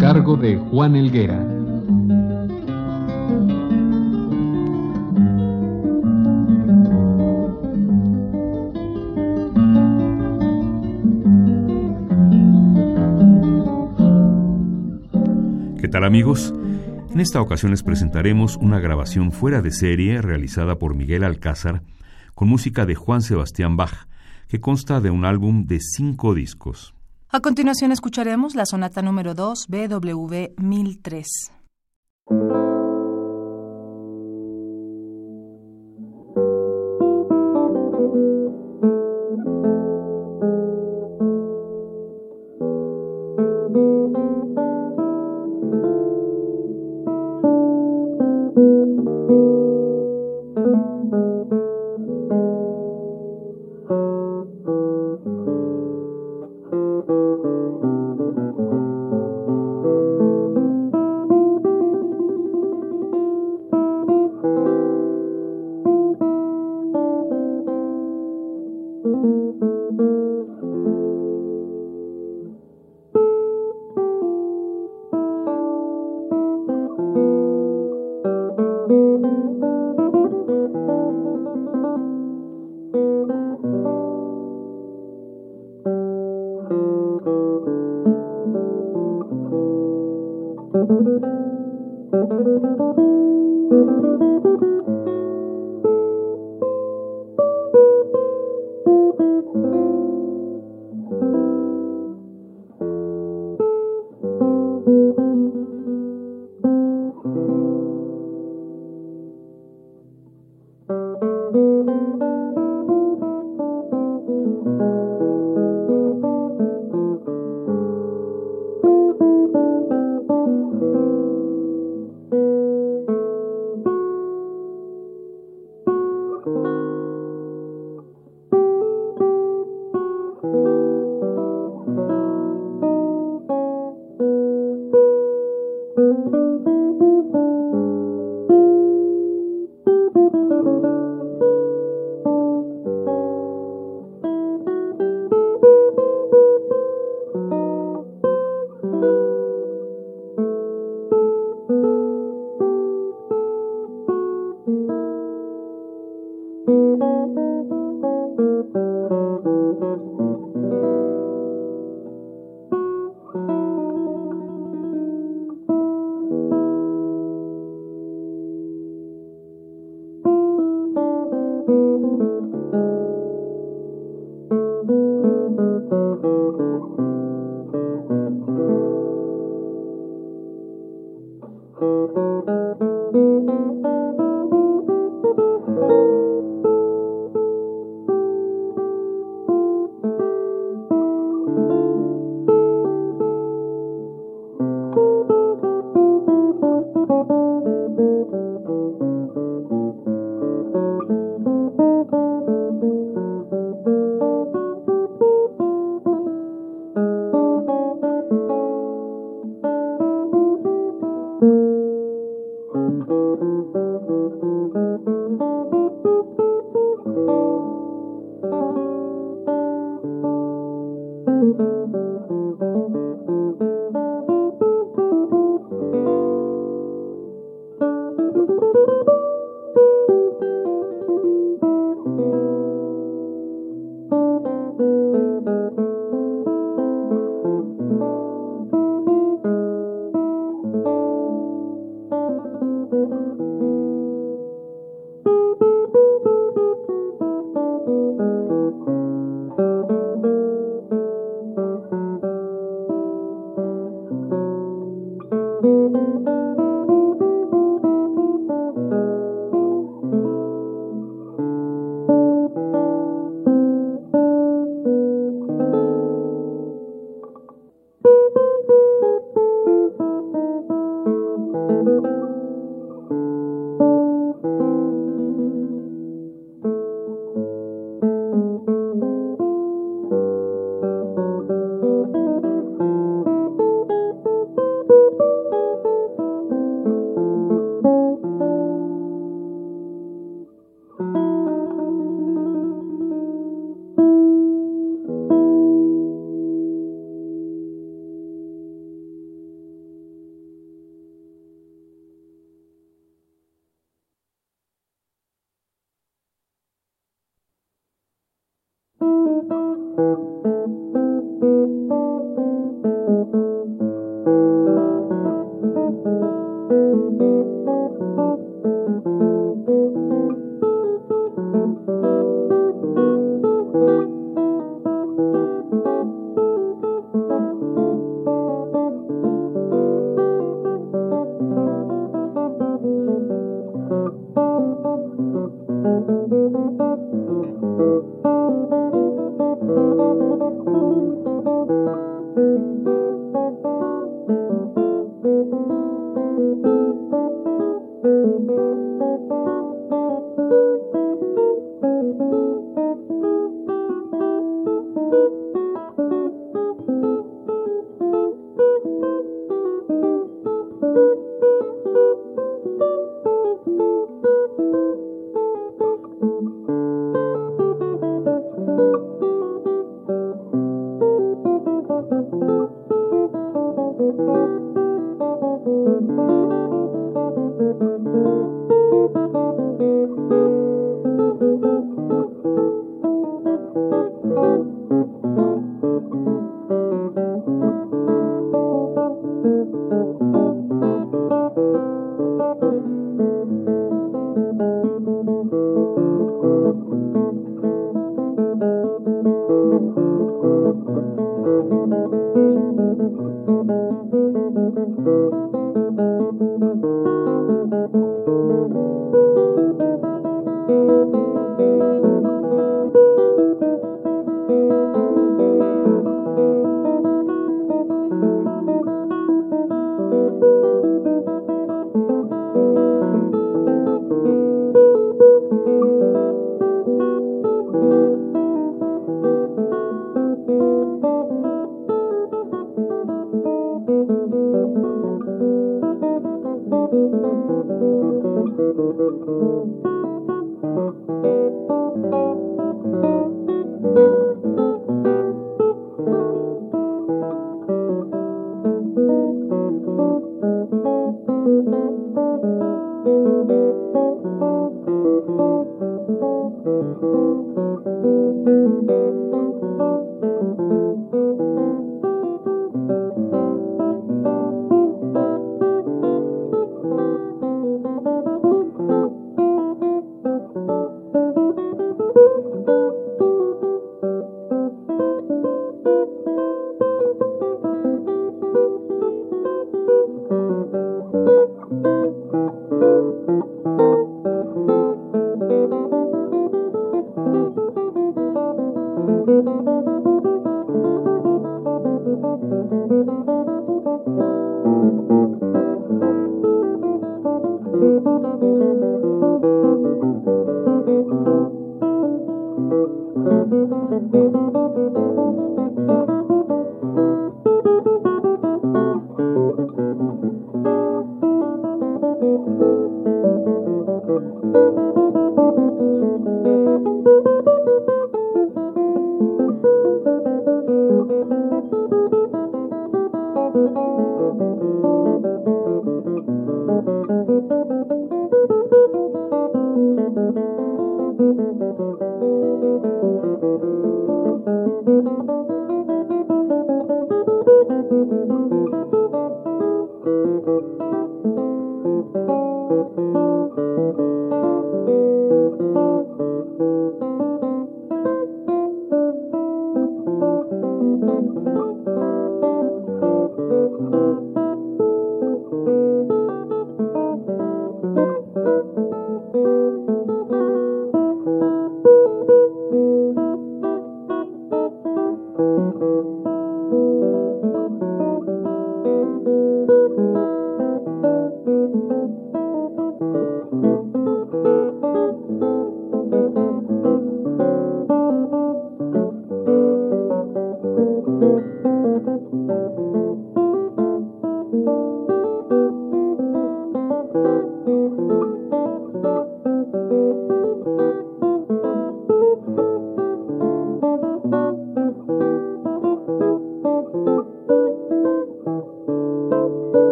Cargo de Juan Elguera. ¿Qué tal amigos? En esta ocasión les presentaremos una grabación fuera de serie realizada por Miguel Alcázar con música de Juan Sebastián Bach, que consta de un álbum de cinco discos. A continuación escucharemos la sonata número 2 BWV 1003.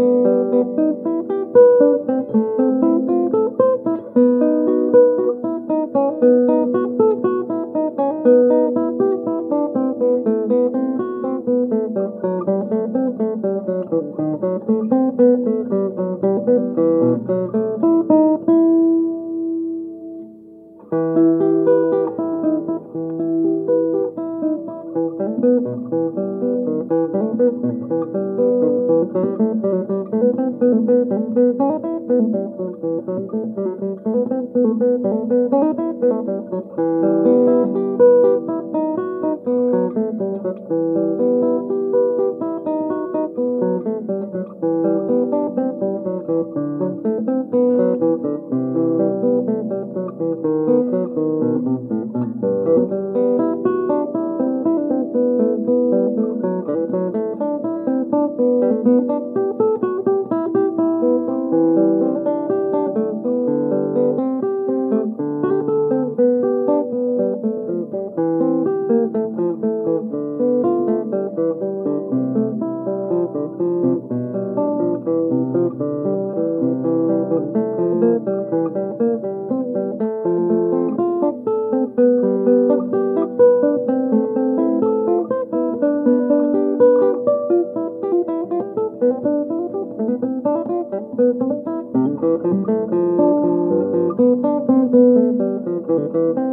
Thank you. Música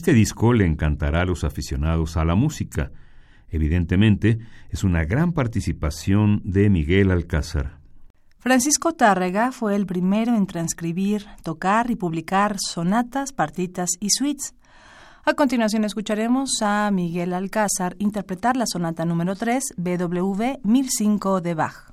Este disco le encantará a los aficionados a la música. Evidentemente, es una gran participación de Miguel Alcázar. Francisco Tárrega fue el primero en transcribir, tocar y publicar sonatas, partitas y suites. A continuación escucharemos a Miguel Alcázar interpretar la sonata número 3 BWV 1005 de Bach.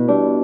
Música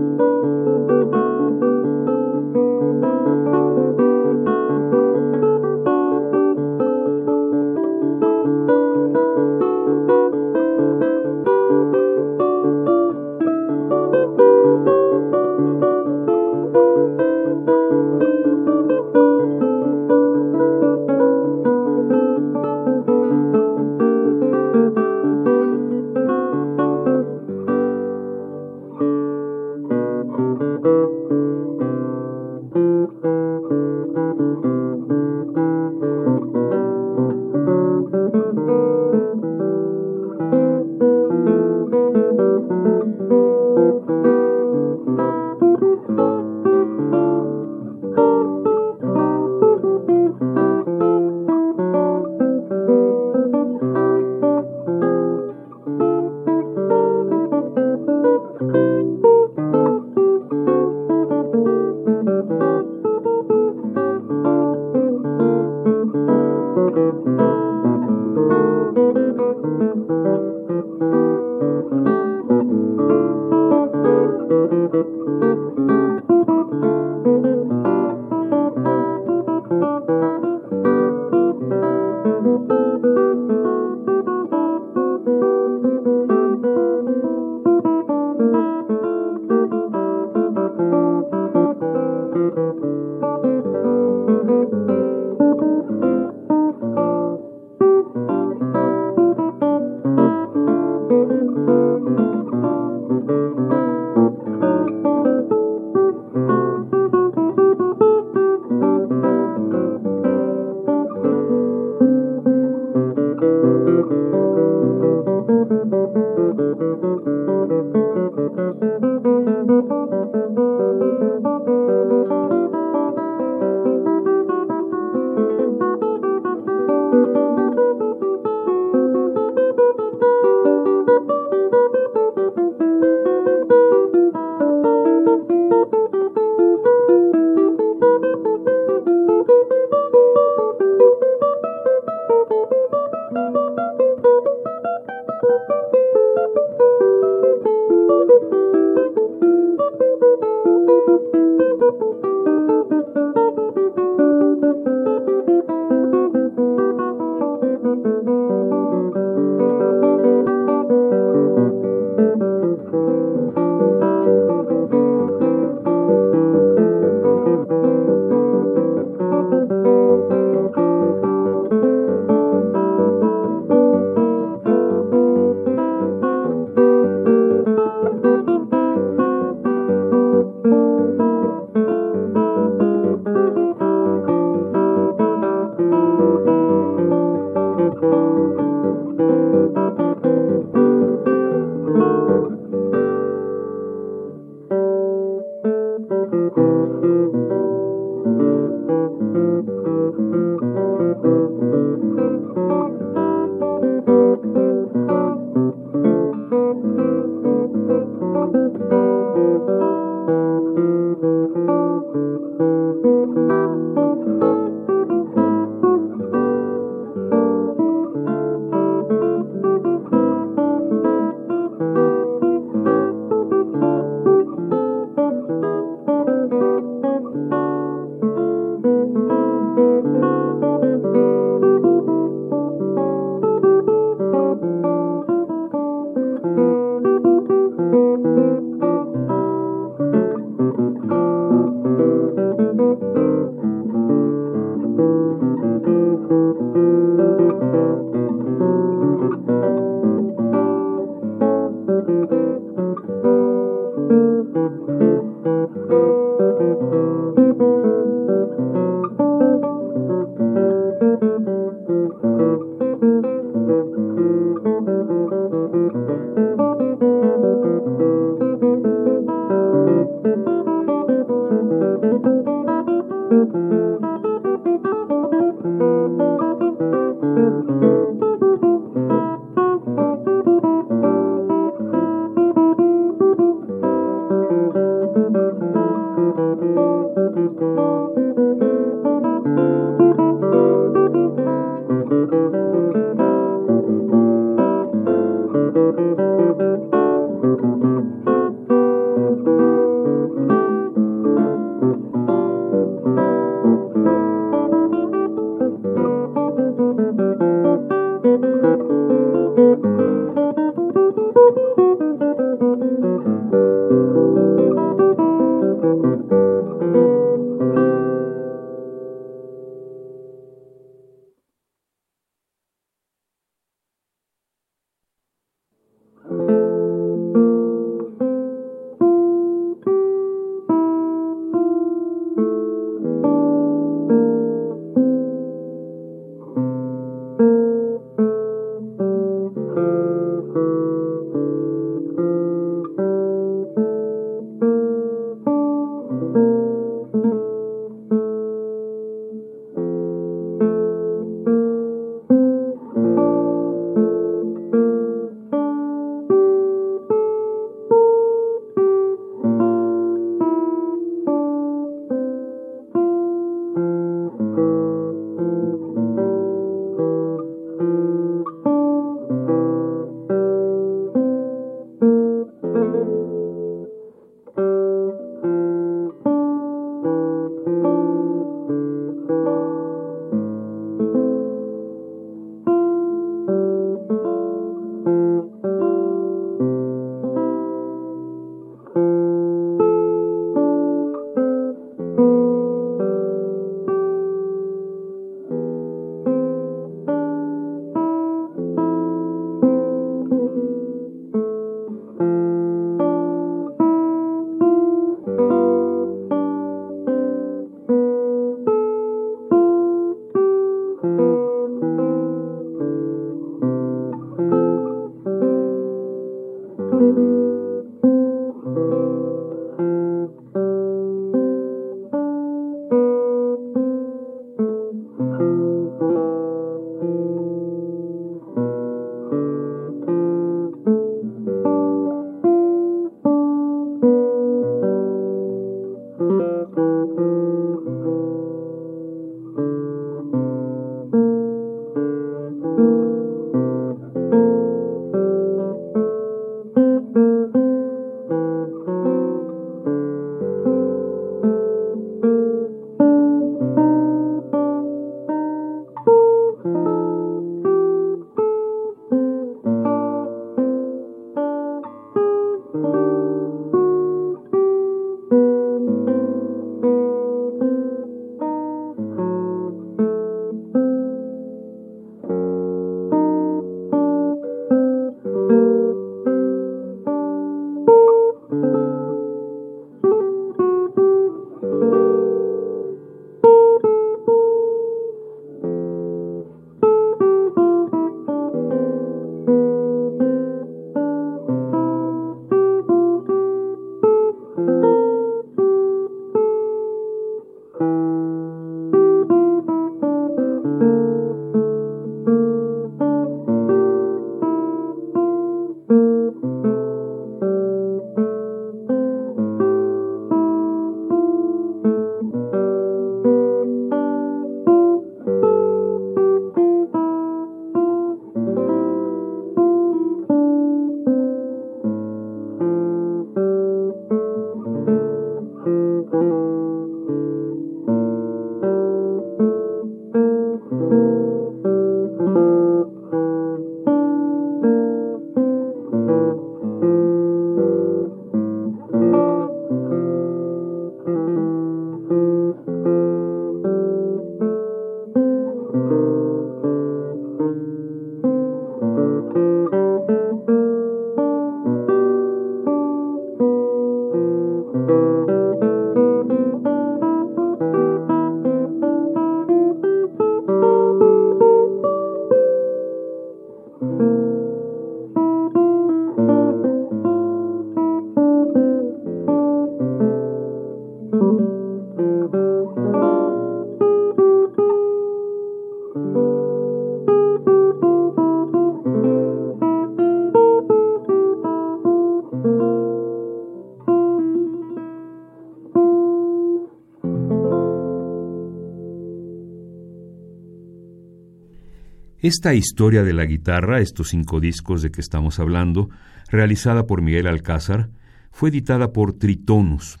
Esta historia de la guitarra, estos cinco discos de que estamos hablando, realizada por Miguel Alcázar, fue editada por Tritonus.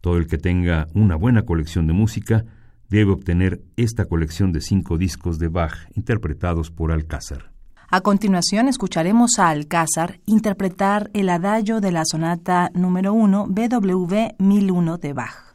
Todo el que tenga una buena colección de música debe obtener esta colección de cinco discos de Bach interpretados por Alcázar. A continuación escucharemos a Alcázar interpretar el adagio de la sonata número 1 BWV 1001 de Bach.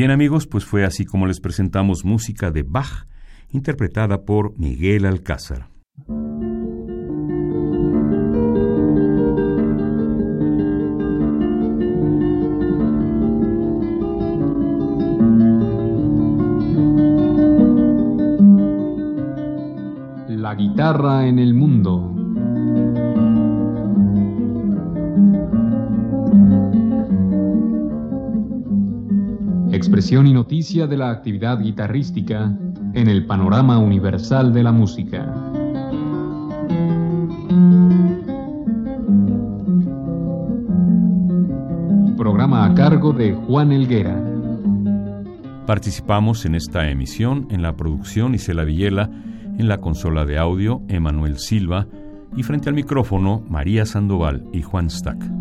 Bien amigos, pues fue así como les presentamos música de Bach, interpretada por Miguel Alcázar. De la actividad guitarrística en el panorama universal de la música. Programa a cargo de Juan Elguera. Participamos en esta emisión en la producción Isela Villela, en la consola de audio Emanuel Silva y frente al micrófono María Sandoval y Juan Stack.